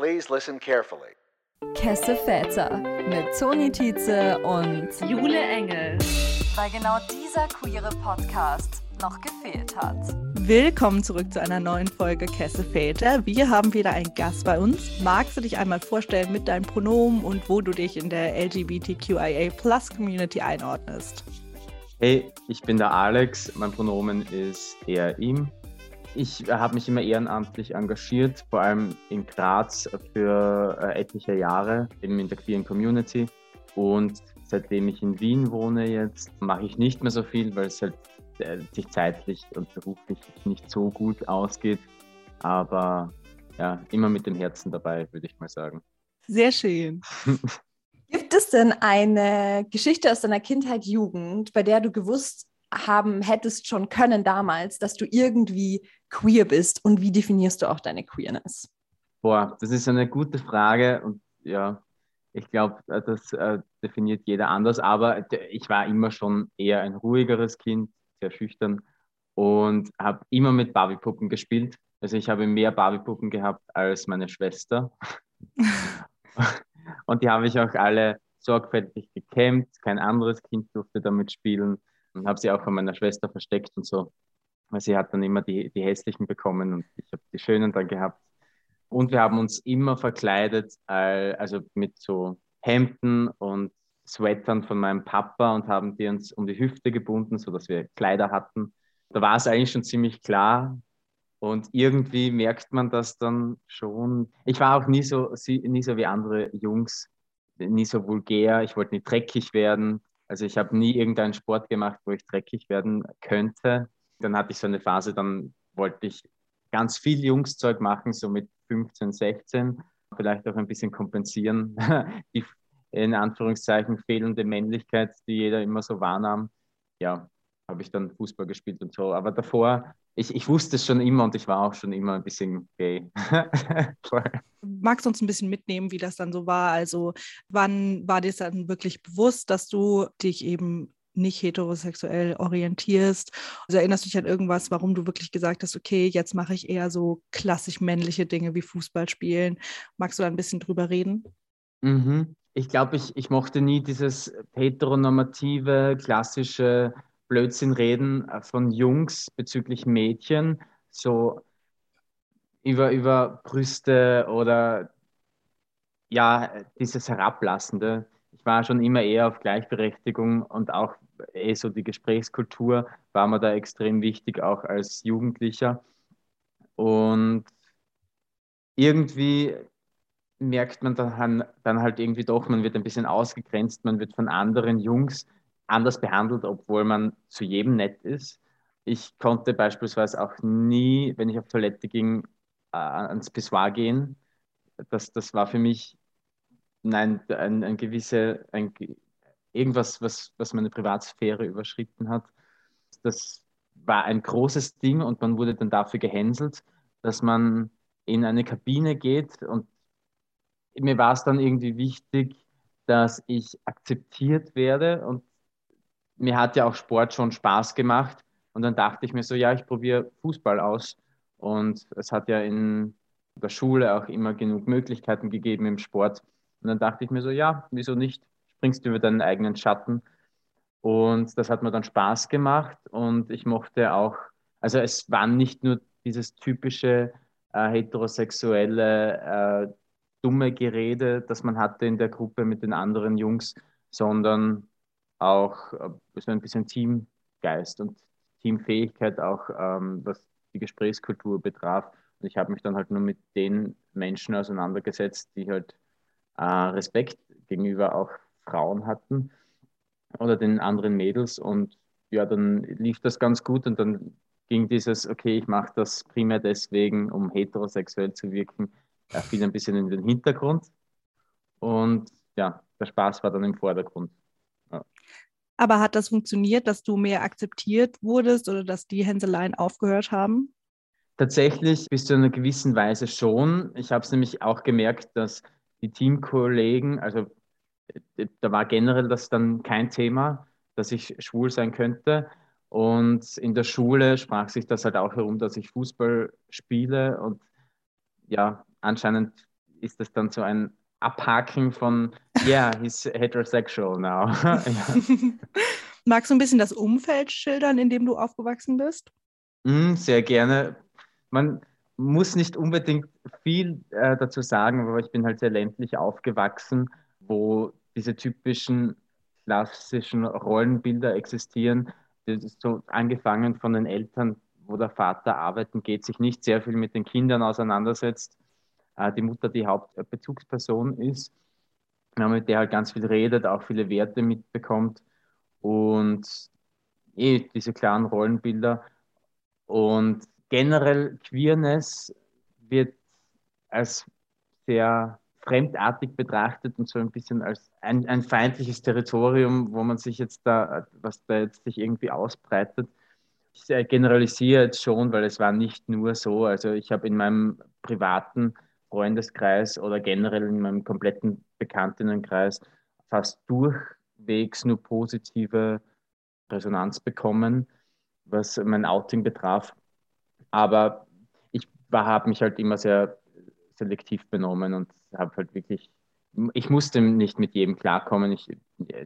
Please listen carefully. Kesse Väter mit Toni Tietze und Jule Engel. Weil genau dieser queere Podcast noch gefehlt hat. Willkommen zurück zu einer neuen Folge Kesse Väter. Wir haben wieder einen Gast bei uns. Magst du dich einmal vorstellen mit deinen Pronomen und wo du dich in der LGBTQIA Plus Community einordnest? Hey, ich bin der Alex. Mein Pronomen ist er, ihm. Ich habe mich immer ehrenamtlich engagiert, vor allem in Graz für äh, etliche Jahre, eben in der queeren Community. Und seitdem ich in Wien wohne jetzt, mache ich nicht mehr so viel, weil es halt äh, sich zeitlich und beruflich nicht so gut ausgeht. Aber ja, immer mit dem Herzen dabei, würde ich mal sagen. Sehr schön. Gibt es denn eine Geschichte aus deiner Kindheit, Jugend, bei der du gewusst haben hättest schon können damals, dass du irgendwie queer bist und wie definierst du auch deine Queerness? Boah, das ist eine gute Frage und ja, ich glaube, äh, das äh, definiert jeder anders, aber ich war immer schon eher ein ruhigeres Kind, sehr schüchtern und habe immer mit Barbiepuppen gespielt. Also ich habe mehr Barbiepuppen gehabt als meine Schwester. und die habe ich auch alle sorgfältig gekämmt. Kein anderes Kind durfte damit spielen und habe sie auch von meiner Schwester versteckt und so. Weil sie hat dann immer die, die hässlichen bekommen und ich habe die schönen dann gehabt. Und wir haben uns immer verkleidet, also mit so Hemden und Sweatern von meinem Papa und haben die uns um die Hüfte gebunden, sodass wir Kleider hatten. Da war es eigentlich schon ziemlich klar. Und irgendwie merkt man das dann schon. Ich war auch nie so, nie so wie andere Jungs, nie so vulgär. Ich wollte nicht dreckig werden. Also ich habe nie irgendeinen Sport gemacht, wo ich dreckig werden könnte. Dann hatte ich so eine Phase, dann wollte ich ganz viel Jungszeug machen, so mit 15, 16, vielleicht auch ein bisschen kompensieren, die in Anführungszeichen fehlende Männlichkeit, die jeder immer so wahrnahm. Ja, habe ich dann Fußball gespielt und so. Aber davor, ich, ich wusste es schon immer und ich war auch schon immer ein bisschen gay. Magst du uns ein bisschen mitnehmen, wie das dann so war? Also wann war dir dann wirklich bewusst, dass du dich eben nicht heterosexuell orientierst. Also erinnerst du dich an irgendwas, warum du wirklich gesagt hast, okay, jetzt mache ich eher so klassisch männliche Dinge wie Fußball spielen. Magst du da ein bisschen drüber reden? Mhm. Ich glaube, ich, ich mochte nie dieses heteronormative, klassische Blödsinn-Reden äh, von Jungs bezüglich Mädchen, so über, über Brüste oder ja, dieses Herablassende. Ich war schon immer eher auf Gleichberechtigung und auch eh so die Gesprächskultur war mir da extrem wichtig, auch als Jugendlicher. Und irgendwie merkt man dann, dann halt irgendwie doch, man wird ein bisschen ausgegrenzt, man wird von anderen Jungs anders behandelt, obwohl man zu jedem nett ist. Ich konnte beispielsweise auch nie, wenn ich auf Toilette ging, äh, ans Pissoir gehen. Das, das war für mich nein, ein, ein gewisse, ein, irgendwas, was, was meine Privatsphäre überschritten hat. Das war ein großes Ding und man wurde dann dafür gehänselt, dass man in eine Kabine geht und mir war es dann irgendwie wichtig, dass ich akzeptiert werde und mir hat ja auch Sport schon Spaß gemacht und dann dachte ich mir so, ja, ich probiere Fußball aus und es hat ja in der Schule auch immer genug Möglichkeiten gegeben im Sport und dann dachte ich mir so, ja, wieso nicht? Springst du über deinen eigenen Schatten. Und das hat mir dann Spaß gemacht und ich mochte auch, also es war nicht nur dieses typische äh, heterosexuelle, äh, dumme Gerede, das man hatte in der Gruppe mit den anderen Jungs, sondern auch äh, so ein bisschen Teamgeist und Teamfähigkeit auch, ähm, was die Gesprächskultur betraf. Und ich habe mich dann halt nur mit den Menschen auseinandergesetzt, die halt äh, Respekt gegenüber auch Frauen hatten oder den anderen Mädels. Und ja, dann lief das ganz gut und dann ging dieses, okay, ich mache das primär deswegen, um heterosexuell zu wirken, ja, fiel ein bisschen in den Hintergrund. Und ja, der Spaß war dann im Vordergrund. Ja. Aber hat das funktioniert, dass du mehr akzeptiert wurdest oder dass die Hänseleien aufgehört haben? Tatsächlich bis zu einer gewissen Weise schon. Ich habe es nämlich auch gemerkt, dass die Teamkollegen, also äh, da war generell das dann kein Thema, dass ich schwul sein könnte. Und in der Schule sprach sich das halt auch herum, dass ich Fußball spiele. Und ja, anscheinend ist das dann so ein Abhaken von, yeah, he's heterosexual now. Magst du ein bisschen das Umfeld schildern, in dem du aufgewachsen bist? Mm, sehr gerne. Man muss nicht unbedingt viel äh, dazu sagen, aber ich bin halt sehr ländlich aufgewachsen, wo diese typischen klassischen Rollenbilder existieren. Das ist so angefangen von den Eltern, wo der Vater arbeiten geht, sich nicht sehr viel mit den Kindern auseinandersetzt, äh, die Mutter die Hauptbezugsperson ist, mit der halt ganz viel redet, auch viele Werte mitbekommt und eh diese klaren Rollenbilder. Und generell Queerness wird als sehr fremdartig betrachtet und so ein bisschen als ein, ein feindliches Territorium, wo man sich jetzt da, was da jetzt sich irgendwie ausbreitet. Ich generalisiere jetzt schon, weil es war nicht nur so. Also ich habe in meinem privaten Freundeskreis oder generell in meinem kompletten Bekanntinnenkreis fast durchwegs nur positive Resonanz bekommen, was mein Outing betraf. Aber ich habe mich halt immer sehr selektiv benommen und habe halt wirklich, ich musste nicht mit jedem klarkommen, ich,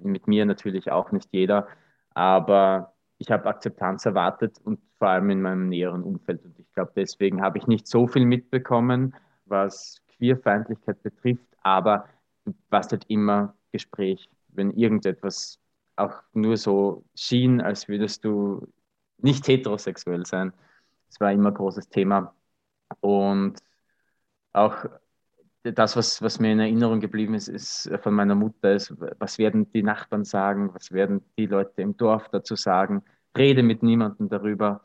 mit mir natürlich auch nicht jeder, aber ich habe Akzeptanz erwartet und vor allem in meinem näheren Umfeld. Und ich glaube, deswegen habe ich nicht so viel mitbekommen, was Queerfeindlichkeit betrifft, aber du warst halt immer Gespräch, wenn irgendetwas auch nur so schien, als würdest du nicht heterosexuell sein. Das war immer ein großes Thema. Und auch das, was, was mir in Erinnerung geblieben ist, ist von meiner Mutter, ist, was werden die Nachbarn sagen, was werden die Leute im Dorf dazu sagen, rede mit niemandem darüber.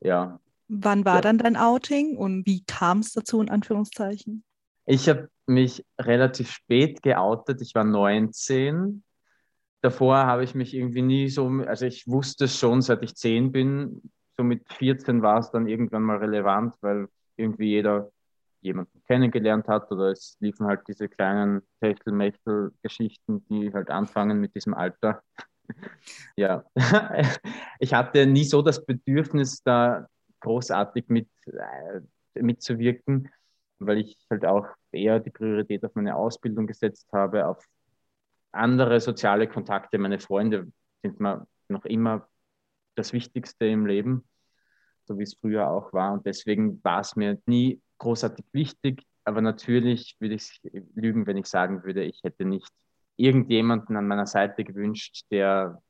Ja. Wann war ja. dann dein Outing und wie kam es dazu, in Anführungszeichen? Ich habe mich relativ spät geoutet, ich war 19. Davor habe ich mich irgendwie nie so, also ich wusste schon, seit ich 10 bin, so mit 14 war es dann irgendwann mal relevant, weil irgendwie jeder jemanden kennengelernt hat oder es liefen halt diese kleinen Techtelmechtel-Geschichten, die halt anfangen mit diesem Alter. ja, ich hatte nie so das Bedürfnis, da großartig mit, äh, mitzuwirken, weil ich halt auch eher die Priorität auf meine Ausbildung gesetzt habe, auf andere soziale Kontakte. Meine Freunde sind mir noch immer das Wichtigste im Leben, so wie es früher auch war. Und deswegen war es mir nie großartig wichtig, aber natürlich würde ich lügen, wenn ich sagen würde, ich hätte nicht irgendjemanden an meiner Seite gewünscht, der,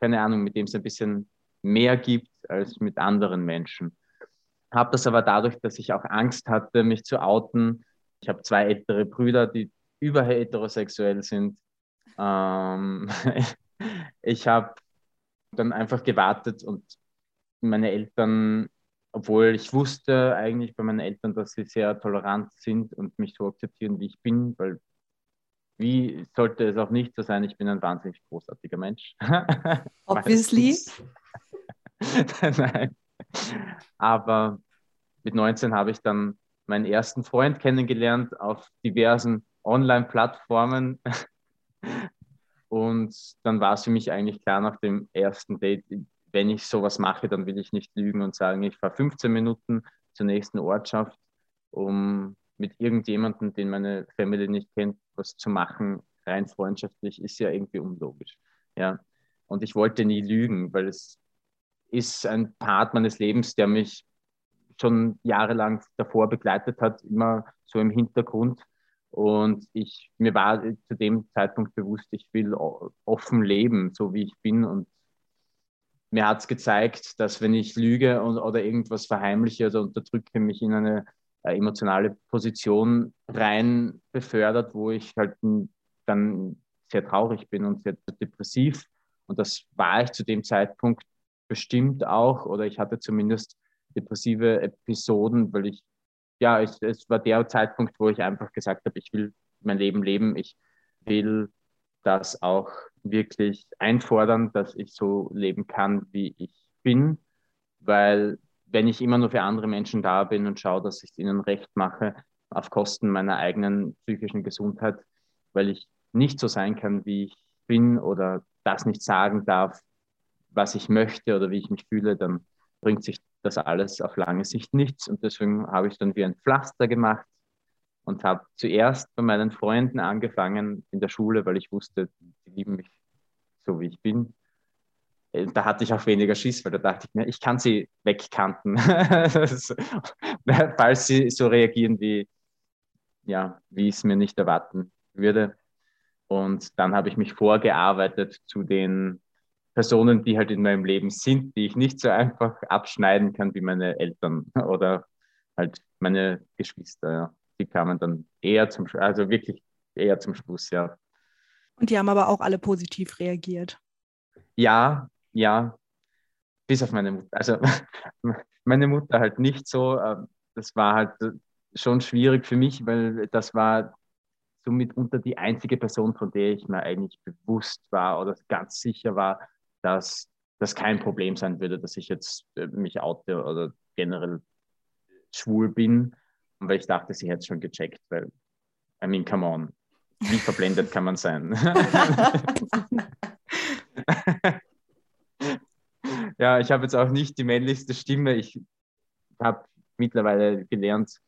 keine Ahnung, mit dem es ein bisschen mehr gibt als mit anderen Menschen. Habe das aber dadurch, dass ich auch Angst hatte, mich zu outen. Ich habe zwei ältere Brüder, die über heterosexuell sind. Ähm, ich habe dann einfach gewartet und meine Eltern obwohl ich wusste eigentlich bei meinen Eltern, dass sie sehr tolerant sind und mich so akzeptieren, wie ich bin, weil wie sollte es auch nicht so sein, ich bin ein wahnsinnig großartiger Mensch. Obviously. Nein. Aber mit 19 habe ich dann meinen ersten Freund kennengelernt auf diversen Online-Plattformen. Und dann war es für mich eigentlich klar nach dem ersten Date, wenn ich sowas mache, dann will ich nicht lügen und sagen, ich fahre 15 Minuten zur nächsten Ortschaft, um mit irgendjemandem, den meine Family nicht kennt, was zu machen, rein freundschaftlich, ist ja irgendwie unlogisch. Ja. Und ich wollte nie lügen, weil es ist ein Part meines Lebens, der mich schon jahrelang davor begleitet hat, immer so im Hintergrund. Und ich, mir war zu dem Zeitpunkt bewusst, ich will offen leben, so wie ich bin und mir hat es gezeigt, dass wenn ich lüge und, oder irgendwas verheimliche oder unterdrücke, mich in eine äh, emotionale Position rein befördert, wo ich halt dann sehr traurig bin und sehr depressiv. Und das war ich zu dem Zeitpunkt bestimmt auch, oder ich hatte zumindest depressive Episoden, weil ich, ja, es, es war der Zeitpunkt, wo ich einfach gesagt habe, ich will mein Leben leben, ich will das auch wirklich einfordern, dass ich so leben kann, wie ich bin, weil wenn ich immer nur für andere Menschen da bin und schaue, dass ich es ihnen recht mache, auf Kosten meiner eigenen psychischen Gesundheit, weil ich nicht so sein kann, wie ich bin oder das nicht sagen darf, was ich möchte oder wie ich mich fühle, dann bringt sich das alles auf lange Sicht nichts. Und deswegen habe ich dann wie ein Pflaster gemacht und habe zuerst bei meinen Freunden angefangen in der Schule, weil ich wusste, die lieben mich so, wie ich bin. Äh, da hatte ich auch weniger Schiss, weil da dachte ich mir, ich kann sie wegkanten, falls sie so reagieren, wie, ja, wie ich es mir nicht erwarten würde. Und dann habe ich mich vorgearbeitet zu den Personen, die halt in meinem Leben sind, die ich nicht so einfach abschneiden kann wie meine Eltern oder halt meine Geschwister. Ja. Die kamen dann eher zum, also wirklich eher zum Schluss, ja. Und die haben aber auch alle positiv reagiert. Ja, ja, bis auf meine Mutter. Also meine Mutter halt nicht so. Ähm, das war halt schon schwierig für mich, weil das war somit unter die einzige Person, von der ich mir eigentlich bewusst war oder ganz sicher war, dass das kein Problem sein würde, dass ich jetzt äh, mich oute oder generell schwul bin. Und weil ich dachte, sie hätte es schon gecheckt, weil, I mean, come on, wie verblendet kann man sein? ja, ich habe jetzt auch nicht die männlichste Stimme. Ich habe mittlerweile gelernt,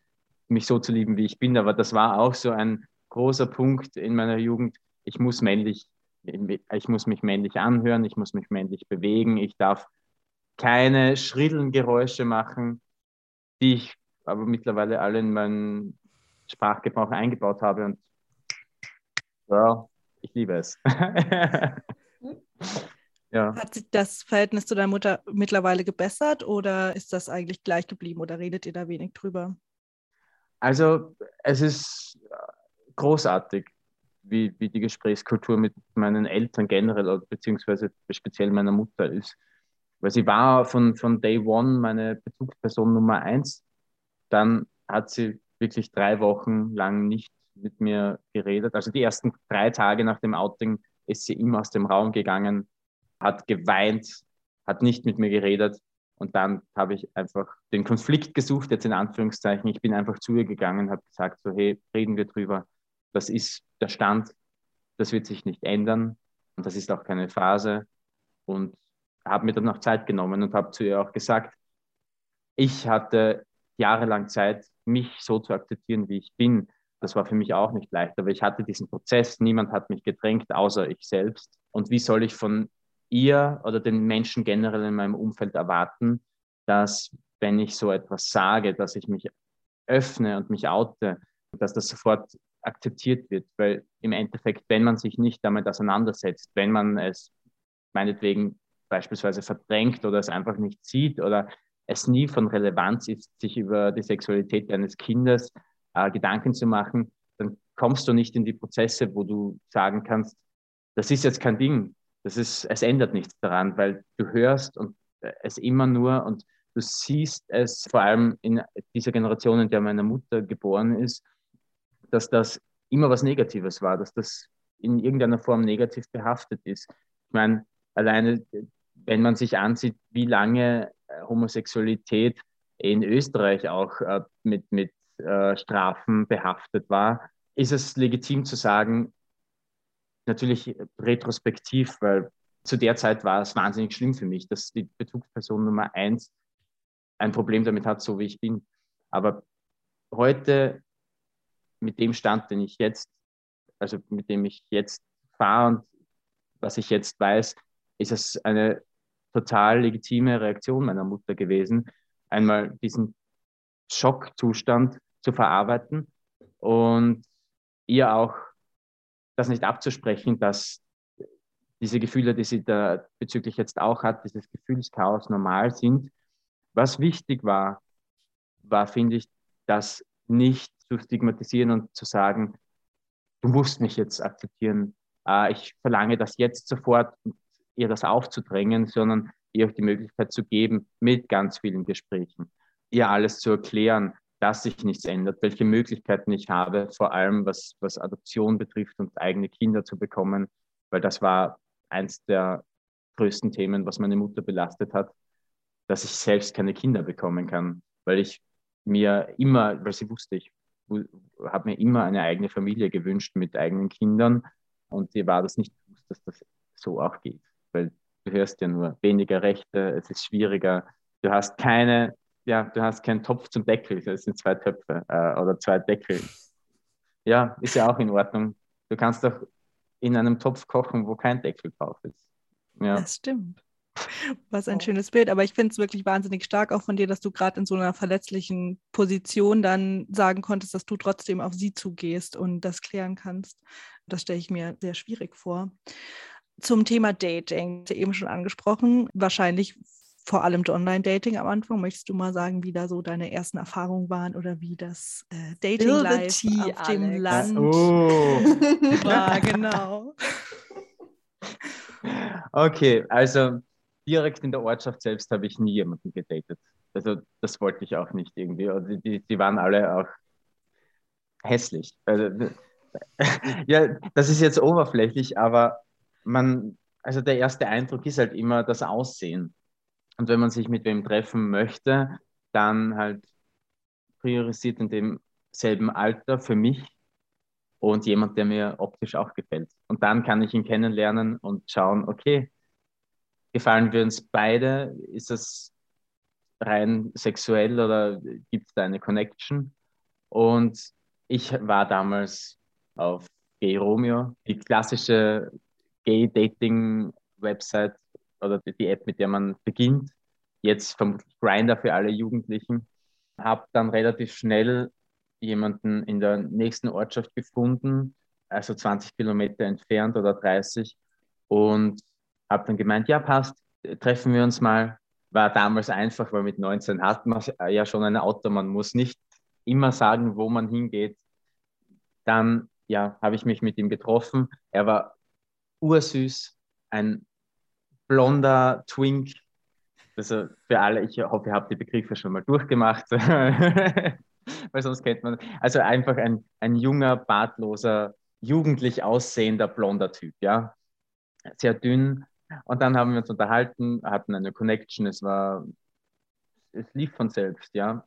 mich so zu lieben, wie ich bin, aber das war auch so ein großer Punkt in meiner Jugend. Ich muss männlich, ich muss mich männlich anhören, ich muss mich männlich bewegen, ich darf keine schrillen Geräusche machen, die ich aber mittlerweile alle in meinen Sprachgebrauch eingebaut habe und ja, ich liebe es. ja. Hat sich das Verhältnis zu deiner Mutter mittlerweile gebessert oder ist das eigentlich gleich geblieben oder redet ihr da wenig drüber? Also es ist großartig, wie, wie die Gesprächskultur mit meinen Eltern generell, beziehungsweise speziell meiner Mutter ist. Weil sie war von, von Day One meine Bezugsperson Nummer eins. Dann hat sie wirklich drei Wochen lang nicht mit mir geredet. Also die ersten drei Tage nach dem Outing ist sie immer aus dem Raum gegangen, hat geweint, hat nicht mit mir geredet. Und dann habe ich einfach den Konflikt gesucht, jetzt in Anführungszeichen. Ich bin einfach zu ihr gegangen, habe gesagt, so hey, reden wir drüber. Das ist der Stand, das wird sich nicht ändern und das ist auch keine Phase. Und habe mir dann noch Zeit genommen und habe zu ihr auch gesagt, ich hatte jahrelang Zeit, mich so zu akzeptieren, wie ich bin. Das war für mich auch nicht leicht, aber ich hatte diesen Prozess, niemand hat mich gedrängt, außer ich selbst. Und wie soll ich von ihr oder den Menschen generell in meinem Umfeld erwarten, dass wenn ich so etwas sage, dass ich mich öffne und mich oute, dass das sofort akzeptiert wird, weil im Endeffekt, wenn man sich nicht damit auseinandersetzt, wenn man es meinetwegen beispielsweise verdrängt oder es einfach nicht sieht oder es nie von Relevanz ist, sich über die Sexualität eines Kindes äh, Gedanken zu machen, dann kommst du nicht in die Prozesse, wo du sagen kannst, das ist jetzt kein Ding, das ist, es ändert nichts daran, weil du hörst und äh, es immer nur und du siehst es vor allem in dieser Generation, in der meine Mutter geboren ist, dass das immer was Negatives war, dass das in irgendeiner Form negativ behaftet ist. Ich meine, alleine, wenn man sich ansieht, wie lange äh, Homosexualität in Österreich auch äh, mit, mit äh, Strafen behaftet war, ist es legitim zu sagen, natürlich retrospektiv, weil zu der Zeit war es wahnsinnig schlimm für mich, dass die Bezugsperson Nummer eins ein Problem damit hat, so wie ich bin. Aber heute mit dem Stand, den ich jetzt, also mit dem ich jetzt fahre und was ich jetzt weiß, ist es eine total legitime Reaktion meiner Mutter gewesen, einmal diesen Schockzustand zu verarbeiten und ihr auch das nicht abzusprechen, dass diese Gefühle, die sie da bezüglich jetzt auch hat, dieses Gefühlschaos normal sind. Was wichtig war, war, finde ich, dass nicht zu stigmatisieren und zu sagen, du musst mich jetzt akzeptieren, äh, ich verlange das jetzt sofort, ihr das aufzudrängen, sondern ihr auch die Möglichkeit zu geben, mit ganz vielen Gesprächen, ihr alles zu erklären, dass sich nichts ändert, welche Möglichkeiten ich habe, vor allem was, was Adoption betrifft und eigene Kinder zu bekommen, weil das war eins der größten Themen, was meine Mutter belastet hat, dass ich selbst keine Kinder bekommen kann, weil ich mir immer, weil sie wusste, ich habe mir immer eine eigene Familie gewünscht mit eigenen Kindern und dir war das nicht bewusst, dass das so auch geht, weil du hörst ja nur weniger Rechte, es ist schwieriger, du hast keine, ja, du hast keinen Topf zum Deckel, es sind zwei Töpfe äh, oder zwei Deckel. Ja, ist ja auch in Ordnung. Du kannst doch in einem Topf kochen, wo kein Deckel drauf ist. Ja. Das stimmt. Was ein oh. schönes Bild. Aber ich finde es wirklich wahnsinnig stark auch von dir, dass du gerade in so einer verletzlichen Position dann sagen konntest, dass du trotzdem auf sie zugehst und das klären kannst. Das stelle ich mir sehr schwierig vor. Zum Thema Dating, eben schon angesprochen, wahrscheinlich vor allem Online-Dating am Anfang. Möchtest du mal sagen, wie da so deine ersten Erfahrungen waren oder wie das äh, Dating-Life auf Alex. dem Land oh. war? Genau. Okay, also direkt in der Ortschaft selbst habe ich nie jemanden gedatet. Also das wollte ich auch nicht irgendwie. Also die, die waren alle auch hässlich. Also, ja, das ist jetzt oberflächlich, aber man, also der erste Eindruck ist halt immer das Aussehen. Und wenn man sich mit wem treffen möchte, dann halt priorisiert in demselben Alter für mich und jemand, der mir optisch auch gefällt. Und dann kann ich ihn kennenlernen und schauen, okay, gefallen wir uns beide? Ist es rein sexuell oder gibt es da eine Connection? Und ich war damals auf Gay Romeo, die klassische Gay-Dating-Website oder die App, mit der man beginnt. Jetzt vermutlich Grinder für alle Jugendlichen. Habe dann relativ schnell jemanden in der nächsten Ortschaft gefunden, also 20 Kilometer entfernt oder 30. Und habe dann gemeint, ja, passt, treffen wir uns mal. War damals einfach, weil mit 19 hat man ja schon ein Auto, man muss nicht immer sagen, wo man hingeht. Dann ja, habe ich mich mit ihm getroffen. Er war ursüß, ein blonder Twink. Also für alle, ich hoffe, ihr habt die Begriffe schon mal durchgemacht, weil sonst kennt man. Also einfach ein, ein junger, bartloser, jugendlich aussehender, blonder Typ, ja. Sehr dünn, und dann haben wir uns unterhalten, hatten eine Connection, es war, es lief von selbst, ja.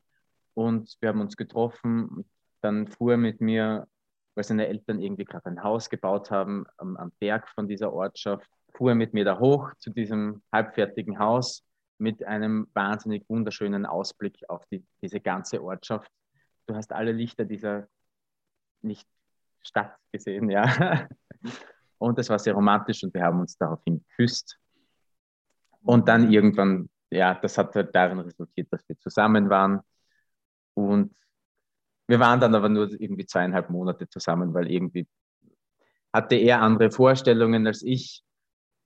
Und wir haben uns getroffen. Dann fuhr er mit mir, weil seine Eltern irgendwie gerade ein Haus gebaut haben am, am Berg von dieser Ortschaft, fuhr er mit mir da hoch zu diesem halbfertigen Haus mit einem wahnsinnig wunderschönen Ausblick auf die, diese ganze Ortschaft. Du hast alle Lichter dieser nicht Stadt gesehen, ja. Und es war sehr romantisch und wir haben uns daraufhin geküsst. Und dann irgendwann, ja, das hat halt darin resultiert, dass wir zusammen waren. Und wir waren dann aber nur irgendwie zweieinhalb Monate zusammen, weil irgendwie hatte er andere Vorstellungen als ich.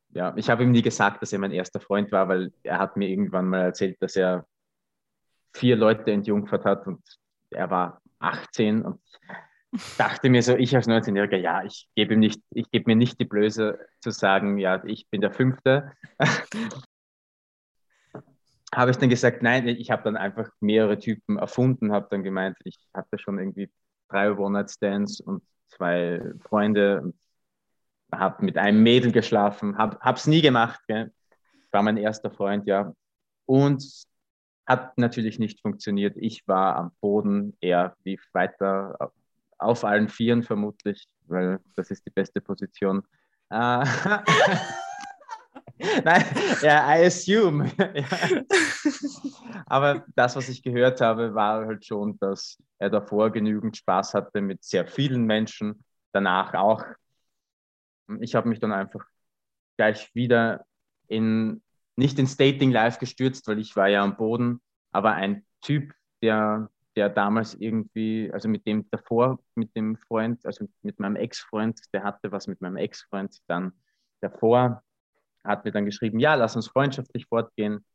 Ja, ich habe ihm nie gesagt, dass er mein erster Freund war, weil er hat mir irgendwann mal erzählt, dass er vier Leute entjungfert hat und er war 18 und dachte mir so, ich als 19-Jähriger, ja, ich gebe ihm mir nicht die Blöße zu sagen, ja, ich bin der Fünfte. habe ich dann gesagt, nein, ich habe dann einfach mehrere Typen erfunden, habe dann gemeint, ich hatte schon irgendwie drei One-Night-Stands und zwei Freunde und habe mit einem Mädel geschlafen, habe es nie gemacht, gell? war mein erster Freund, ja. Und hat natürlich nicht funktioniert. Ich war am Boden, er lief weiter auf allen Vieren vermutlich, weil das ist die beste Position. Uh, Nein, ja, I assume. ja. Aber das, was ich gehört habe, war halt schon, dass er davor genügend Spaß hatte mit sehr vielen Menschen, danach auch. Ich habe mich dann einfach gleich wieder in, nicht ins Dating Live gestürzt, weil ich war ja am Boden, aber ein Typ, der der damals irgendwie, also mit dem davor, mit dem Freund, also mit meinem Ex-Freund, der hatte was mit meinem Ex-Freund, dann davor hat mir dann geschrieben, ja, lass uns freundschaftlich fortgehen.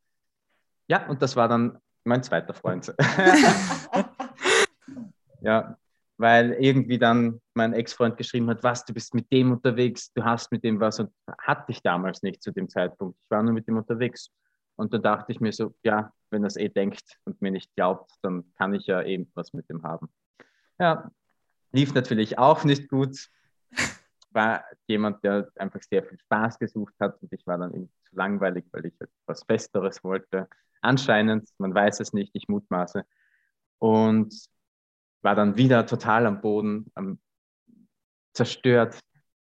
Ja, und das war dann mein zweiter Freund. ja, weil irgendwie dann mein Ex-Freund geschrieben hat, was, du bist mit dem unterwegs, du hast mit dem was und hatte ich damals nicht zu dem Zeitpunkt. Ich war nur mit dem unterwegs. Und dann dachte ich mir so, ja, wenn er es eh denkt und mir nicht glaubt, dann kann ich ja eben was mit dem haben. Ja, lief natürlich auch nicht gut. War jemand, der einfach sehr viel Spaß gesucht hat und ich war dann irgendwie zu langweilig, weil ich etwas Festeres wollte. Anscheinend, man weiß es nicht, ich mutmaße. Und war dann wieder total am Boden, am, zerstört.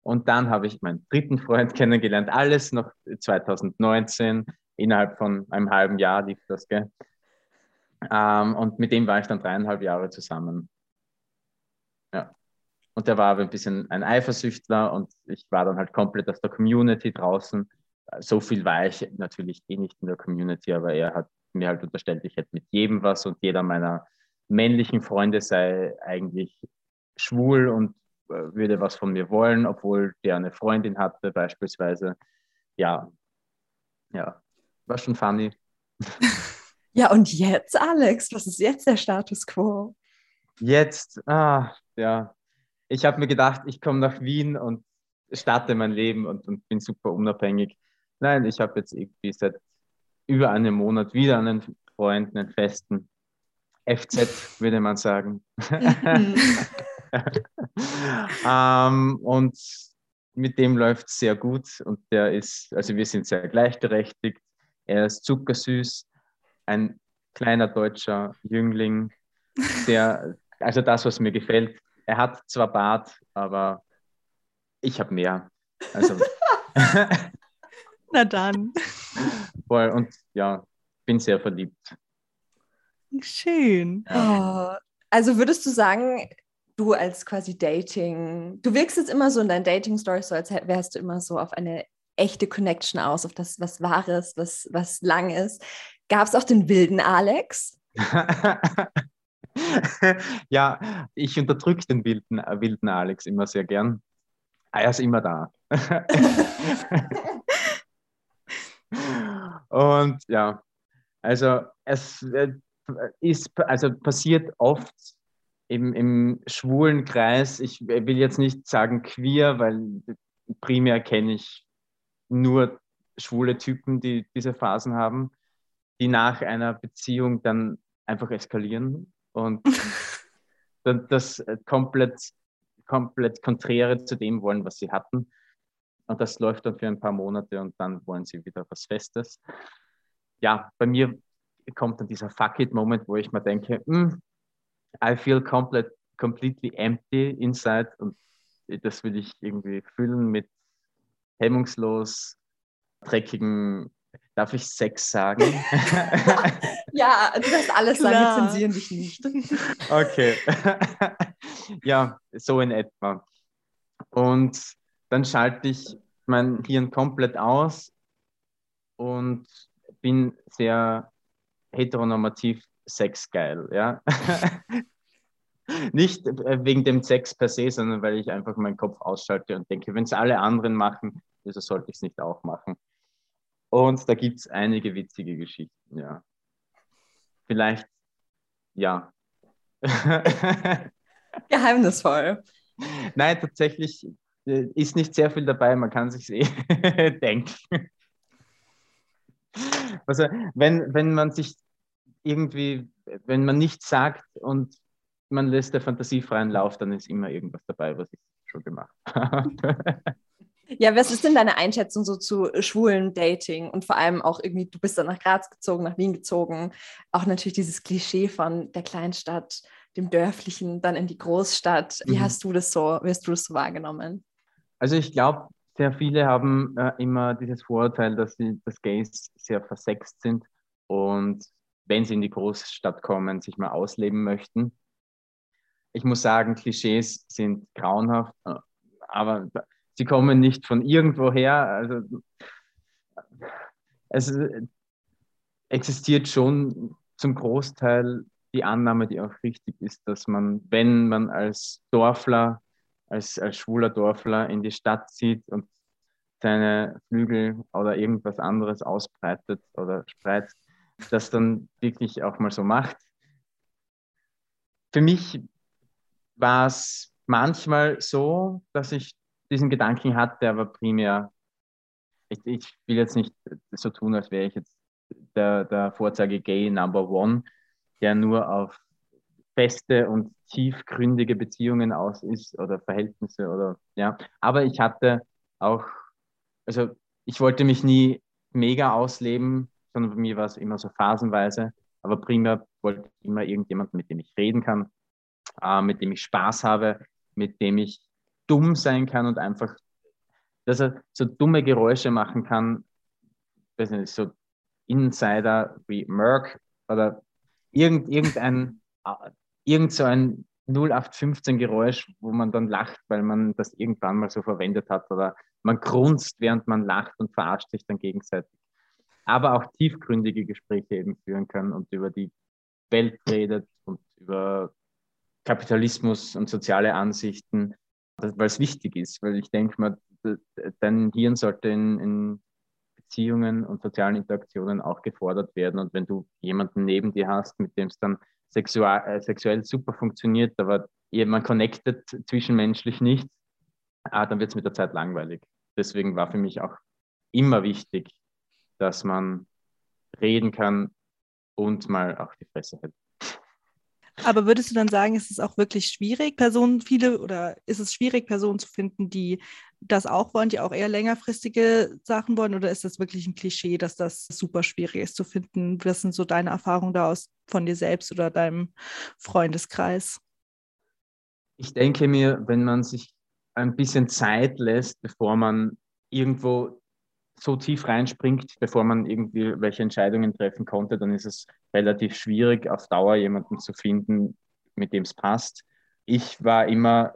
Und dann habe ich meinen dritten Freund kennengelernt, alles noch 2019 innerhalb von einem halben Jahr lief das, gell? Ähm, und mit dem war ich dann dreieinhalb Jahre zusammen. Ja. Und der war aber ein bisschen ein Eifersüchtler und ich war dann halt komplett aus der Community draußen. So viel war ich natürlich eh nicht in der Community, aber er hat mir halt unterstellt, ich hätte mit jedem was und jeder meiner männlichen Freunde sei eigentlich schwul und äh, würde was von mir wollen, obwohl der eine Freundin hatte beispielsweise. Ja, ja, war schon funny. Ja, und jetzt, Alex, was ist jetzt der Status quo? Jetzt, ah, ja, ich habe mir gedacht, ich komme nach Wien und starte mein Leben und, und bin super unabhängig. Nein, ich habe jetzt irgendwie seit über einem Monat wieder einen Freund, einen festen FZ, würde man sagen. Ähm, und mit dem läuft es sehr gut und der ist, also wir sind sehr gleichberechtigt. Er ist zuckersüß, ein kleiner deutscher Jüngling, der, also das, was mir gefällt. Er hat zwar Bart, aber ich habe mehr. Also. Na dann. Voll und ja, bin sehr verliebt. Schön. Oh, also würdest du sagen, du als quasi Dating, du wirkst jetzt immer so in deinen Dating-Stories so, als wärst du immer so auf eine echte Connection aus, auf das, was Wahres, was, was lang ist. Gab es auch den wilden Alex? ja, ich unterdrücke den wilden, äh, wilden Alex immer sehr gern. Ah, er ist immer da. Und ja, also es äh, ist, also passiert oft im, im schwulen Kreis, ich will jetzt nicht sagen queer, weil primär kenne ich nur schwule Typen, die diese Phasen haben, die nach einer Beziehung dann einfach eskalieren und das komplett, komplett konträre zu dem wollen, was sie hatten. Und das läuft dann für ein paar Monate und dann wollen sie wieder was Festes. Ja, bei mir kommt dann dieser Fuck it-Moment, wo ich mir denke, mm, I feel complete, completely empty inside und das will ich irgendwie füllen mit hemmungslos dreckigen Darf ich Sex sagen? ja, du darfst alles sagen, wir zensieren dich nicht. okay. ja, so in etwa. Und dann schalte ich mein Hirn komplett aus und bin sehr heteronormativ sexgeil, ja. Nicht wegen dem Sex per se, sondern weil ich einfach meinen Kopf ausschalte und denke, wenn es alle anderen machen, wieso sollte ich es nicht auch machen? Und da gibt es einige witzige Geschichten, ja. Vielleicht, ja. Geheimnisvoll. Nein, tatsächlich äh, ist nicht sehr viel dabei, man kann sich eh denken. Also, wenn, wenn man sich irgendwie, wenn man nichts sagt und man lässt der Fantasie freien Lauf, dann ist immer irgendwas dabei, was ich schon gemacht habe. Ja, was ist denn deine Einschätzung so zu schwulen Dating und vor allem auch irgendwie, du bist dann nach Graz gezogen, nach Wien gezogen, auch natürlich dieses Klischee von der Kleinstadt, dem Dörflichen, dann in die Großstadt. Wie mhm. hast du das so, wie hast du das so wahrgenommen? Also ich glaube, sehr viele haben äh, immer dieses Vorurteil, dass die, dass Gays sehr versext sind und wenn sie in die Großstadt kommen, sich mal ausleben möchten. Ich muss sagen, Klischees sind grauenhaft, äh, aber sie kommen nicht von irgendwoher. Also es existiert schon zum Großteil die Annahme, die auch richtig ist, dass man, wenn man als Dorfler, als, als schwuler Dorfler in die Stadt zieht und seine Flügel oder irgendwas anderes ausbreitet oder spreizt, das dann wirklich auch mal so macht. Für mich war es manchmal so, dass ich diesen Gedanken hatte, aber primär, ich, ich will jetzt nicht so tun, als wäre ich jetzt der, der Vorzeige Gay Number One, der nur auf feste und tiefgründige Beziehungen aus ist oder Verhältnisse oder ja. Aber ich hatte auch, also ich wollte mich nie mega ausleben, sondern bei mir war es immer so phasenweise. Aber primär wollte ich immer irgendjemanden, mit dem ich reden kann, äh, mit dem ich Spaß habe, mit dem ich dumm sein kann und einfach, dass er so dumme Geräusche machen kann, weiß nicht, so Insider wie Merck oder irgend, irgendein, irgend so ein 0815 Geräusch, wo man dann lacht, weil man das irgendwann mal so verwendet hat oder man grunzt, während man lacht und verarscht sich dann gegenseitig. Aber auch tiefgründige Gespräche eben führen kann und über die Welt redet und über Kapitalismus und soziale Ansichten, weil es wichtig ist, weil ich denke mal, dein Hirn sollte in, in Beziehungen und sozialen Interaktionen auch gefordert werden. Und wenn du jemanden neben dir hast, mit dem es dann sexual, äh, sexuell super funktioniert, aber man connectet zwischenmenschlich nicht, ah, dann wird es mit der Zeit langweilig. Deswegen war für mich auch immer wichtig, dass man reden kann und mal auch die Fresse hält. Aber würdest du dann sagen, ist es auch wirklich schwierig, Personen, viele, oder ist es schwierig, Personen zu finden, die das auch wollen, die auch eher längerfristige Sachen wollen? Oder ist das wirklich ein Klischee, dass das super schwierig ist zu finden? Was sind so deine Erfahrungen da aus von dir selbst oder deinem Freundeskreis? Ich denke mir, wenn man sich ein bisschen Zeit lässt, bevor man irgendwo so tief reinspringt, bevor man irgendwie welche Entscheidungen treffen konnte, dann ist es relativ schwierig, auf Dauer jemanden zu finden, mit dem es passt. Ich war immer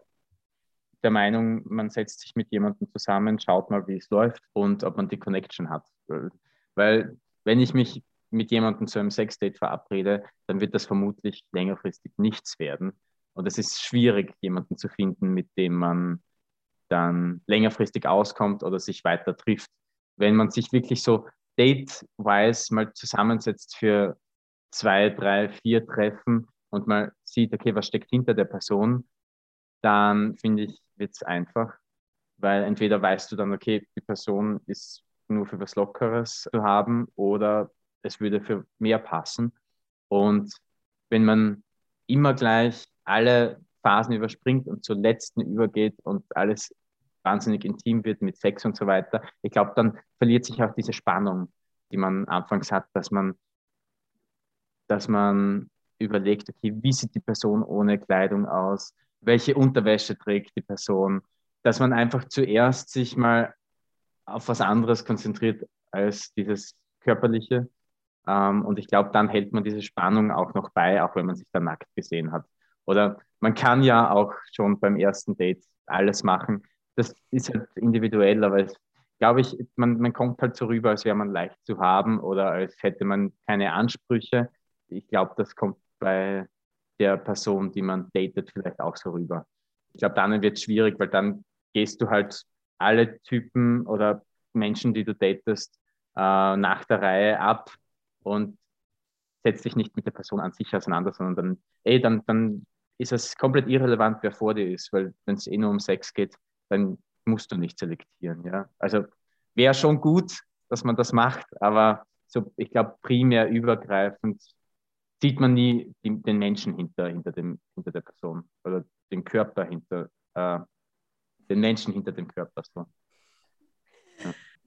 der Meinung, man setzt sich mit jemandem zusammen, schaut mal, wie es läuft und ob man die Connection hat. Weil wenn ich mich mit jemandem zu einem Sexdate verabrede, dann wird das vermutlich längerfristig nichts werden. Und es ist schwierig, jemanden zu finden, mit dem man dann längerfristig auskommt oder sich weiter trifft. Wenn man sich wirklich so date-wise mal zusammensetzt für zwei, drei, vier Treffen und mal sieht, okay, was steckt hinter der Person, dann finde ich, wird es einfach, weil entweder weißt du dann, okay, die Person ist nur für was Lockeres zu haben oder es würde für mehr passen. Und wenn man immer gleich alle Phasen überspringt und zur letzten übergeht und alles wahnsinnig intim wird mit Sex und so weiter, ich glaube, dann verliert sich auch diese Spannung, die man anfangs hat, dass man, dass man überlegt, okay, wie sieht die Person ohne Kleidung aus? Welche Unterwäsche trägt die Person? Dass man einfach zuerst sich mal auf was anderes konzentriert als dieses Körperliche. Ähm, und ich glaube, dann hält man diese Spannung auch noch bei, auch wenn man sich da nackt gesehen hat. Oder man kann ja auch schon beim ersten Date alles machen. Das ist halt individuell, aber es, glaube ich, man, man kommt halt so rüber, als wäre man leicht zu haben oder als hätte man keine Ansprüche. Ich glaube, das kommt bei der Person, die man datet, vielleicht auch so rüber. Ich glaube, dann wird es schwierig, weil dann gehst du halt alle Typen oder Menschen, die du datest, äh, nach der Reihe ab und setzt dich nicht mit der Person an sich auseinander, sondern dann, ey, dann, dann ist es komplett irrelevant, wer vor dir ist, weil wenn es eh nur um Sex geht, dann musst du nicht selektieren. Ja? Also wäre schon gut, dass man das macht, aber so, ich glaube, primär übergreifend sieht man nie die, den Menschen hinter, hinter, dem, hinter der Person oder den Körper hinter, äh, den Menschen hinter dem Körper. So.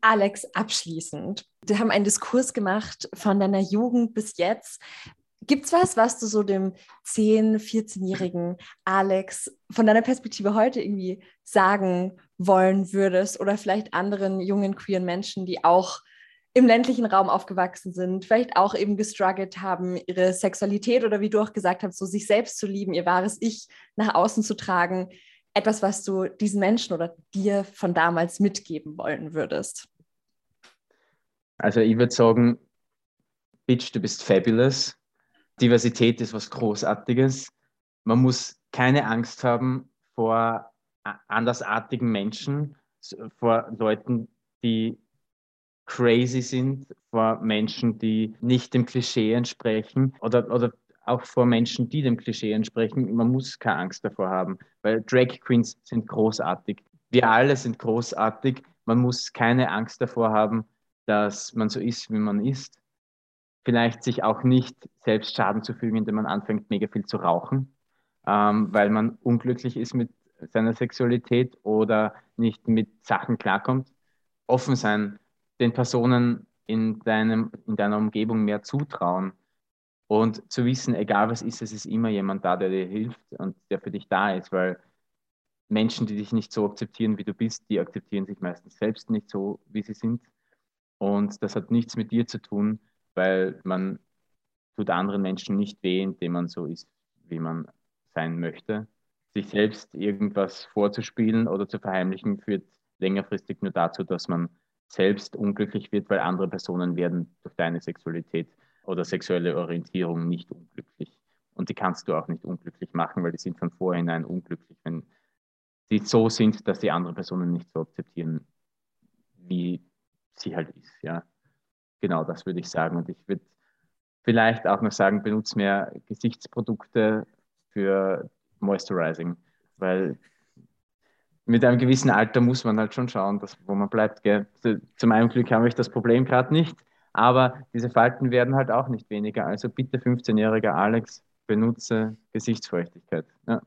Alex, abschließend. Wir haben einen Diskurs gemacht von deiner Jugend bis jetzt. Gibt es was, was du so dem 10-, 14-jährigen Alex von deiner Perspektive heute irgendwie sagen wollen würdest oder vielleicht anderen jungen queeren Menschen, die auch im ländlichen Raum aufgewachsen sind, vielleicht auch eben gestruggelt haben, ihre Sexualität oder wie du auch gesagt hast, so sich selbst zu lieben, ihr wahres Ich nach außen zu tragen, etwas, was du diesen Menschen oder dir von damals mitgeben wollen würdest? Also ich würde sagen, Bitch, du bist fabulous. Diversität ist was Großartiges. Man muss keine Angst haben vor andersartigen Menschen, vor Leuten, die crazy sind, vor Menschen, die nicht dem Klischee entsprechen oder, oder auch vor Menschen, die dem Klischee entsprechen. Man muss keine Angst davor haben, weil Drag Queens sind großartig. Wir alle sind großartig. Man muss keine Angst davor haben, dass man so ist, wie man ist. Vielleicht sich auch nicht selbst Schaden zu fügen, indem man anfängt, mega viel zu rauchen, ähm, weil man unglücklich ist mit seiner Sexualität oder nicht mit Sachen klarkommt. Offen sein, den Personen in, deinem, in deiner Umgebung mehr zutrauen und zu wissen, egal was ist, es ist immer jemand da, der dir hilft und der für dich da ist, weil Menschen, die dich nicht so akzeptieren, wie du bist, die akzeptieren sich meistens selbst nicht so, wie sie sind. Und das hat nichts mit dir zu tun, weil man tut anderen Menschen nicht weh, indem man so ist, wie man sein möchte. Sich selbst irgendwas vorzuspielen oder zu verheimlichen, führt längerfristig nur dazu, dass man selbst unglücklich wird, weil andere Personen werden durch deine Sexualität oder sexuelle Orientierung nicht unglücklich. Und die kannst du auch nicht unglücklich machen, weil die sind von vornherein unglücklich, wenn sie so sind, dass die anderen Personen nicht so akzeptieren, wie sie halt ist. Ja, genau das würde ich sagen. Und ich würde vielleicht auch noch sagen, benutze mehr Gesichtsprodukte für Moisturizing, weil mit einem gewissen Alter muss man halt schon schauen, dass, wo man bleibt. Gell? Zu meinem Glück habe ich das Problem gerade nicht, aber diese Falten werden halt auch nicht weniger. Also bitte 15-jähriger Alex, benutze Gesichtsfeuchtigkeit. Ja.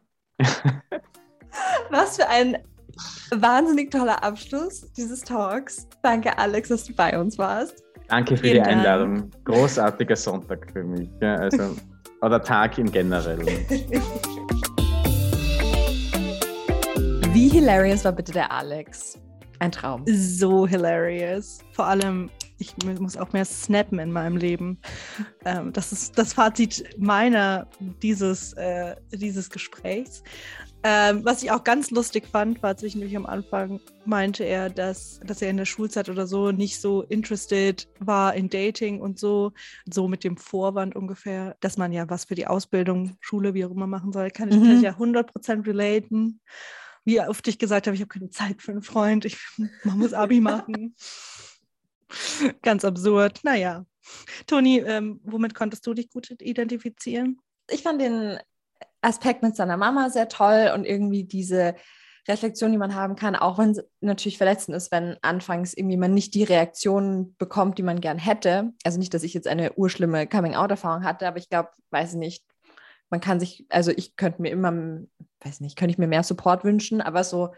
Was für ein wahnsinnig toller Abschluss dieses Talks. Danke, Alex, dass du bei uns warst. Danke für Vielen die Einladung. Dank. Großartiger Sonntag für mich. Ja, also, oder Tag im Generellen. Wie hilarious war bitte der Alex? Ein Traum. So hilarious. Vor allem, ich muss auch mehr snappen in meinem Leben. Ähm, das ist das Fazit meiner dieses, äh, dieses Gesprächs. Ähm, was ich auch ganz lustig fand, war zwischendurch am Anfang, meinte er, dass, dass er in der Schulzeit oder so nicht so interested war in Dating und so, so mit dem Vorwand ungefähr, dass man ja was für die Ausbildung, Schule, wie auch immer machen soll. Kann ich, mhm. kann ich ja 100% relaten. Wie oft ich gesagt habe, ich habe keine Zeit für einen Freund, ich, man muss Abi machen. Ganz absurd. Naja. Toni, ähm, womit konntest du dich gut identifizieren? Ich fand den Aspekt mit seiner Mama sehr toll und irgendwie diese Reflexion, die man haben kann, auch wenn es natürlich verletzend ist, wenn anfangs irgendwie man nicht die Reaktion bekommt, die man gern hätte. Also nicht, dass ich jetzt eine urschlimme Coming-out-Erfahrung hatte, aber ich glaube, weiß ich nicht, man kann sich, also ich könnte mir immer, weiß nicht, könnte ich mir mehr Support wünschen, aber so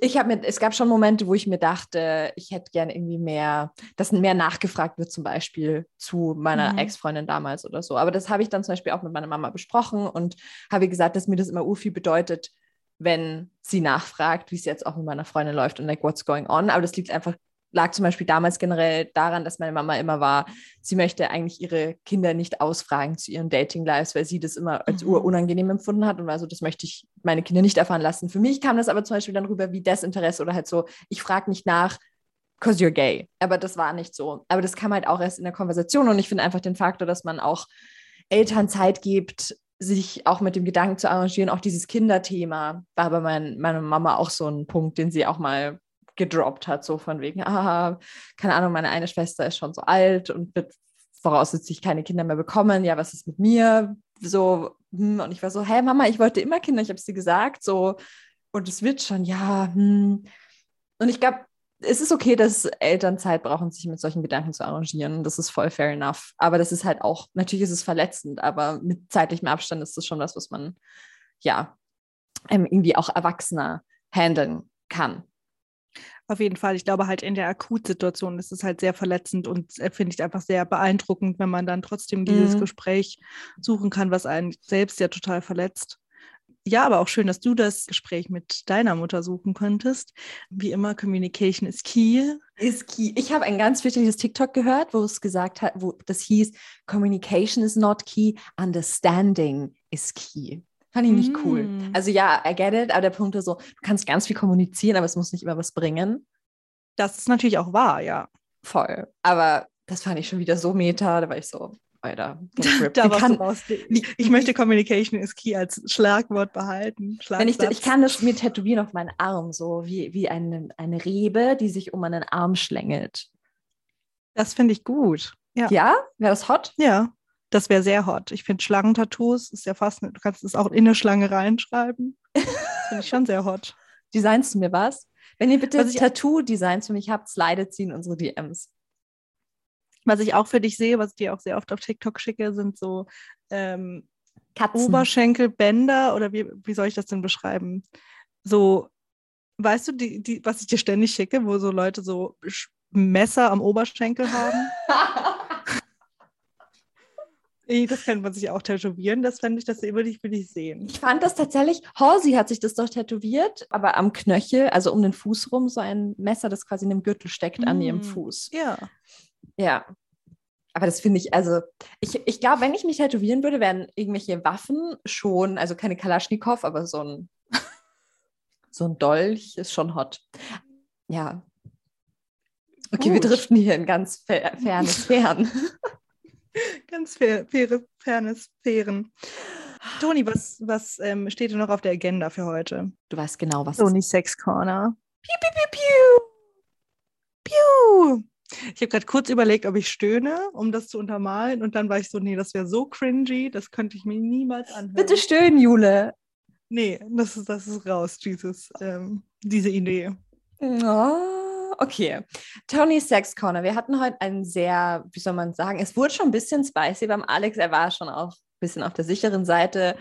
ich habe mir, es gab schon Momente, wo ich mir dachte, ich hätte gerne irgendwie mehr, dass mehr nachgefragt wird, zum Beispiel zu meiner mhm. Ex-Freundin damals oder so. Aber das habe ich dann zum Beispiel auch mit meiner Mama besprochen und habe gesagt, dass mir das immer urviel bedeutet, wenn sie nachfragt, wie es jetzt auch mit meiner Freundin läuft und like what's going on. Aber das liegt einfach lag zum Beispiel damals generell daran, dass meine Mama immer war, sie möchte eigentlich ihre Kinder nicht ausfragen zu ihren Dating-Lives, weil sie das immer als mhm. urunangenehm empfunden hat und also das möchte ich meine Kinder nicht erfahren lassen. Für mich kam das aber zum Beispiel dann rüber wie Desinteresse oder halt so, ich frage nicht nach, because you're gay. Aber das war nicht so. Aber das kam halt auch erst in der Konversation und ich finde einfach den Faktor, dass man auch Eltern Zeit gibt, sich auch mit dem Gedanken zu arrangieren, auch dieses Kinderthema war bei mein, meiner Mama auch so ein Punkt, den sie auch mal gedroppt hat, so von wegen, ah, keine Ahnung, meine eine Schwester ist schon so alt und wird voraussichtlich keine Kinder mehr bekommen. Ja, was ist mit mir? So, hm. und ich war so, hey Mama, ich wollte immer Kinder, ich habe es dir gesagt, so, und es wird schon, ja, hm. Und ich glaube, es ist okay, dass Eltern Zeit brauchen, sich mit solchen Gedanken zu arrangieren. Das ist voll fair enough. Aber das ist halt auch, natürlich ist es verletzend, aber mit zeitlichem Abstand ist das schon was, was man, ja, ähm, irgendwie auch erwachsener handeln kann. Auf jeden Fall. Ich glaube halt in der Akutsituation ist es halt sehr verletzend und äh, finde ich einfach sehr beeindruckend, wenn man dann trotzdem dieses mhm. Gespräch suchen kann, was einen selbst ja total verletzt. Ja, aber auch schön, dass du das Gespräch mit deiner Mutter suchen könntest. Wie immer, Communication is key. Ist key. Ich habe ein ganz wichtiges TikTok gehört, wo es gesagt hat, wo das hieß, Communication is not key, understanding is key. Fand ich nicht mm. cool. Also ja, I get it, aber der Punkt ist so, du kannst ganz viel kommunizieren, aber es muss nicht immer was bringen. Das ist natürlich auch wahr, ja. Voll. Aber das fand ich schon wieder so meta, da war ich so, Alter, da kann, ich, ich möchte Communication is key als Schlagwort behalten. Wenn ich, ich kann das mir tätowieren auf meinen Arm, so wie, wie eine, eine Rebe, die sich um einen Arm schlängelt. Das finde ich gut. Ja, ja? wäre das hot? Ja. Das wäre sehr hot. Ich finde Schlangentattoos ist ja fast, du kannst es auch in eine Schlange reinschreiben. Das finde ich schon sehr hot. Designst du mir was? Wenn ihr bitte Tattoo-Designs für mich habt, slidet sie in unsere DMs. Was ich auch für dich sehe, was ich dir auch sehr oft auf TikTok schicke, sind so ähm, Oberschenkelbänder oder wie, wie soll ich das denn beschreiben? So, weißt du, die, die, was ich dir ständig schicke, wo so Leute so Messer am Oberschenkel haben? Das könnte man sich auch tätowieren. Das fände ich, das würde ich, will ich sehen. Ich fand das tatsächlich, Halsey hat sich das doch tätowiert, aber am Knöchel, also um den Fuß rum, so ein Messer, das quasi in dem Gürtel steckt, mm. an ihrem Fuß. Ja. Ja. Aber das finde ich, also ich, ich glaube, wenn ich mich tätowieren würde, wären irgendwelche Waffen schon, also keine Kalaschnikow, aber so ein, so ein Dolch ist schon hot. Ja. Okay, Gut. wir driften hier in ganz fer ferne Sphären. ganz fair, faire, Sphären. Toni, was, was ähm, steht denn noch auf der Agenda für heute? Du weißt genau, was. Toni Sex Corner. Piu, piu, piu, piu. Piu. Ich habe gerade kurz überlegt, ob ich stöhne, um das zu untermalen. Und dann war ich so, nee, das wäre so cringy, das könnte ich mir niemals anhören. Bitte stöhnen, Jule. Nee, das ist, das ist raus, dieses, ähm, diese Idee. Oh, okay. Tony Sex Corner. Wir hatten heute einen sehr, wie soll man sagen, es wurde schon ein bisschen spicy beim Alex. Er war schon auch ein bisschen auf der sicheren Seite.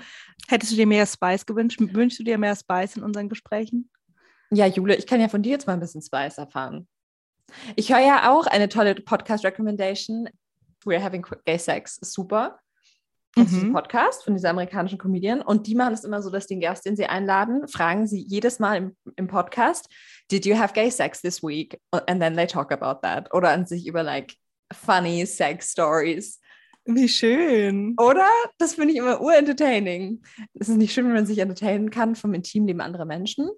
Hättest du dir mehr Spice gewünscht? Wünschst du dir mehr Spice in unseren Gesprächen? Ja, Jule, ich kann ja von dir jetzt mal ein bisschen Spice erfahren. Ich höre ja auch eine tolle Podcast-Recommendation. We're Having Gay Sex. Super. Das ist ein Podcast von dieser amerikanischen Comedian. Und die machen es immer so, dass den Gast, den sie einladen, fragen sie jedes Mal im, im Podcast, Did you have gay sex this week? And then they talk about that. Oder an sich über like funny sex stories. Wie schön. Oder? Das finde ich immer urentertaining. Es ist nicht schön, wenn man sich entertainen kann vom Intimleben anderer Menschen.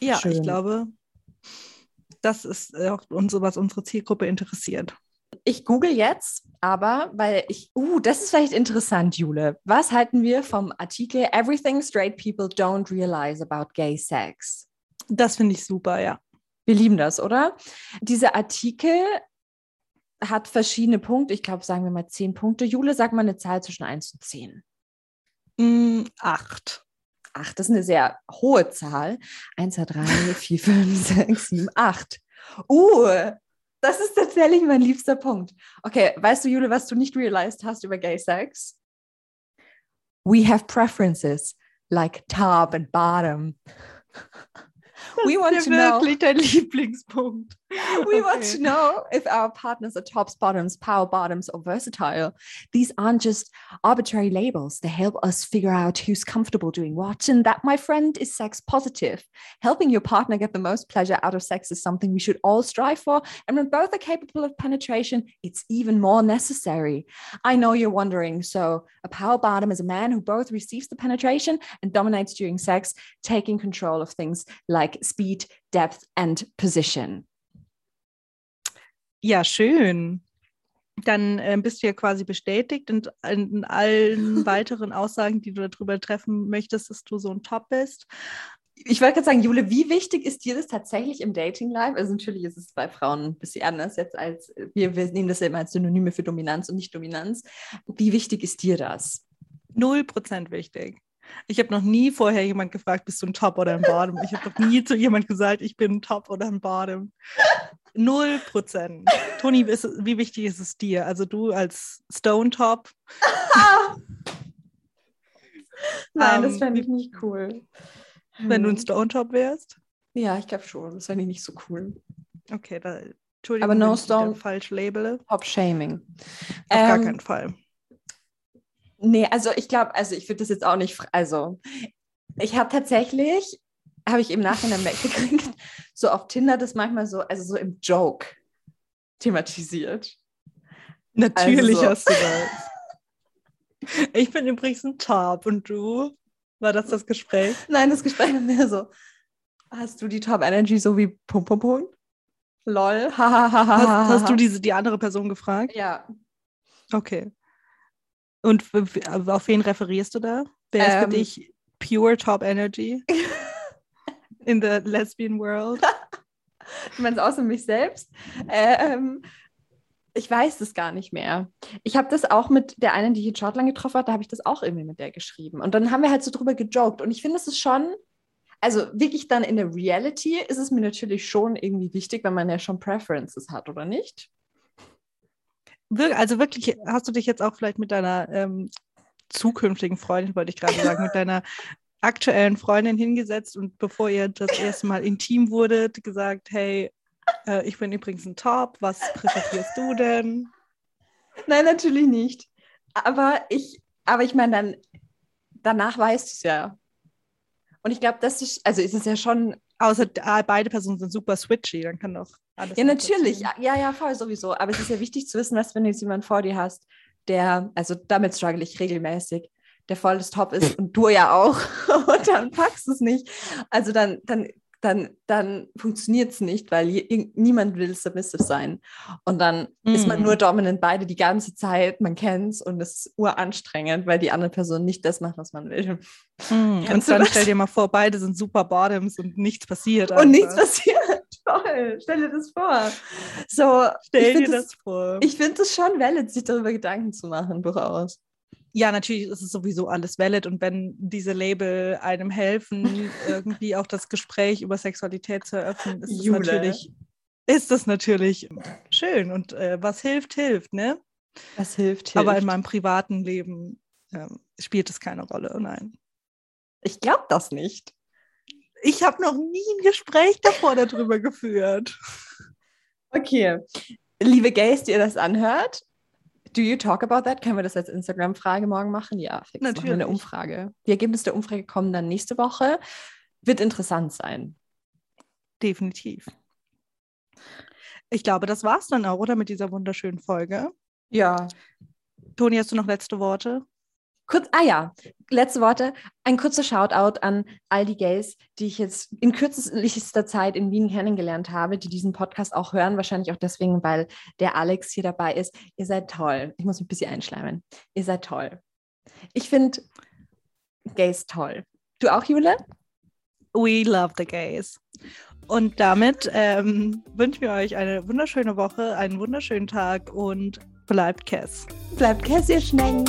Ja, schön. ich glaube, das ist auch unsere, was unsere Zielgruppe interessiert. Ich google jetzt, aber weil ich, uh, das ist vielleicht interessant, Jule. Was halten wir vom Artikel Everything Straight People Don't Realize About Gay Sex? Das finde ich super, ja. Wir lieben das, oder? Dieser Artikel hat verschiedene Punkte. Ich glaube, sagen wir mal zehn Punkte. Jule, sag mal eine Zahl zwischen 1 und 10. Mm, acht. Ach, das ist eine sehr hohe Zahl. 1, 2, 3, 4, 5, 6, 7, 8. Uh, das ist tatsächlich mein liebster Punkt. Okay, weißt du, Jule, was du nicht realized hast über Gay Sex? We have preferences like top and bottom. we want to know wirklich dein Lieblingspunkt. we okay. want to know if our partners are tops, bottoms, power bottoms, or versatile. These aren't just arbitrary labels. They help us figure out who's comfortable doing what. And that, my friend, is sex positive. Helping your partner get the most pleasure out of sex is something we should all strive for. And when both are capable of penetration, it's even more necessary. I know you're wondering so, a power bottom is a man who both receives the penetration and dominates during sex, taking control of things like speed, depth, and position. Ja, schön. Dann äh, bist du ja quasi bestätigt in, in allen weiteren Aussagen, die du darüber treffen möchtest, dass du so ein Top bist. Ich wollte gerade sagen, Jule, wie wichtig ist dir das tatsächlich im Dating-Life? Also natürlich ist es bei Frauen ein bisschen anders jetzt als wir, wir nehmen das ja immer als Synonyme für Dominanz und nicht Dominanz. Wie wichtig ist dir das? Null Prozent wichtig. Ich habe noch nie vorher jemand gefragt, bist du ein Top oder ein Bottom? Ich habe noch nie zu jemand gesagt, ich bin ein Top oder ein Bottom. Null Prozent. Toni, wie wichtig ist es dir? Also du als Stone Top. Nein, das ähm, fände ich nicht cool. Wenn du ein Stone Top wärst? Ja, ich glaube schon. Das fände ich nicht so cool. Okay, da, Entschuldigung, aber no Stone. Falsch label. Top Shaming. Auf ähm, gar keinen Fall. Nee, also ich glaube, also ich würde das jetzt auch nicht, also ich habe tatsächlich habe ich im Nachhinein mitgekriegt, so auf Tinder das manchmal so, also so im Joke thematisiert. Natürlich also so. hast du das. Ich bin übrigens ein Top und du? War das das Gespräch? Nein, das Gespräch war mehr so, hast du die Top Energy so wie Pum Pum Pum? Lol, hast, hast du diese, die andere Person gefragt? Ja. Okay. Und auf wen referierst du da? Wer ist ähm, für dich pure Top Energy? in the lesbian world. du meinst außer mich selbst? Ähm, ich weiß es gar nicht mehr. Ich habe das auch mit der einen, die ich in Schottland getroffen hat, da habe ich das auch irgendwie mit der geschrieben. Und dann haben wir halt so drüber gejoked. Und ich finde, es ist schon, also wirklich dann in der Reality ist es mir natürlich schon irgendwie wichtig, wenn man ja schon Preferences hat, oder nicht? Also wirklich, hast du dich jetzt auch vielleicht mit deiner ähm, zukünftigen Freundin, wollte ich gerade sagen, mit deiner aktuellen Freundin hingesetzt und bevor ihr das erste Mal intim wurdet, gesagt, hey, äh, ich bin übrigens ein Top, was präferierst du denn? Nein, natürlich nicht. Aber ich, aber ich meine, dann danach weißt du es ja. Und ich glaube, das ist, also ist es ja schon. Außer beide Personen sind super switchy, dann kann doch alles Ja, natürlich. Ja, ja, voll sowieso. Aber es ist ja wichtig zu wissen, was wenn du jetzt jemanden vor dir hast, der, also damit struggle ich regelmäßig, der voll das Top ist und du ja auch. Und dann packst du es nicht. Also dann, dann, dann, dann funktioniert es nicht, weil je, niemand will submissive sein. Und dann ist man Mhm. nur dominant beide die ganze Zeit, man kennt es und es ist uranstrengend, weil die andere Person nicht das macht, was man will. Mhm. Und dann das? stell dir mal vor, beide sind super Bottoms und nichts passiert. Und nichts einfach. passiert. Toll, stell dir das vor. So, Stell dir find das vor. Ich finde es schon valid, sich darüber Gedanken zu machen, durchaus. Ja, natürlich ist es sowieso alles valid und wenn diese Label einem helfen, irgendwie auch das Gespräch über Sexualität zu eröffnen, ist das natürlich, ist das natürlich schön und äh, was hilft, hilft, ne? Das hilft, hilft. Aber in meinem privaten Leben ähm, spielt es keine Rolle, nein. ich glaube das nicht. Ich habe noch nie ein Gespräch davor darüber geführt. Okay. Liebe Gays, die ihr das anhört, do you talk about that? Können wir das als Instagram-Frage morgen machen? Ja, fix. Machen wir eine Natürlich. Umfrage. Die Ergebnisse der Umfrage kommen dann nächste Woche. Wird interessant sein. Definitiv. Ich glaube, das war's dann auch, oder? Mit dieser wunderschönen Folge. Ja. Toni, hast du noch letzte Worte? Kurz, ah ja, letzte Worte. Ein kurzer Shoutout an all die Gays, die ich jetzt in kürzester Zeit in Wien kennengelernt habe, die diesen Podcast auch hören. Wahrscheinlich auch deswegen, weil der Alex hier dabei ist. Ihr seid toll. Ich muss mich ein bisschen einschleimen. Ihr seid toll. Ich finde Gays toll. Du auch, Jule? We love the gays. Und damit ähm, wünschen wir euch eine wunderschöne Woche, einen wunderschönen Tag und bleibt Cass. Bleibt Käse, ihr Schnecken.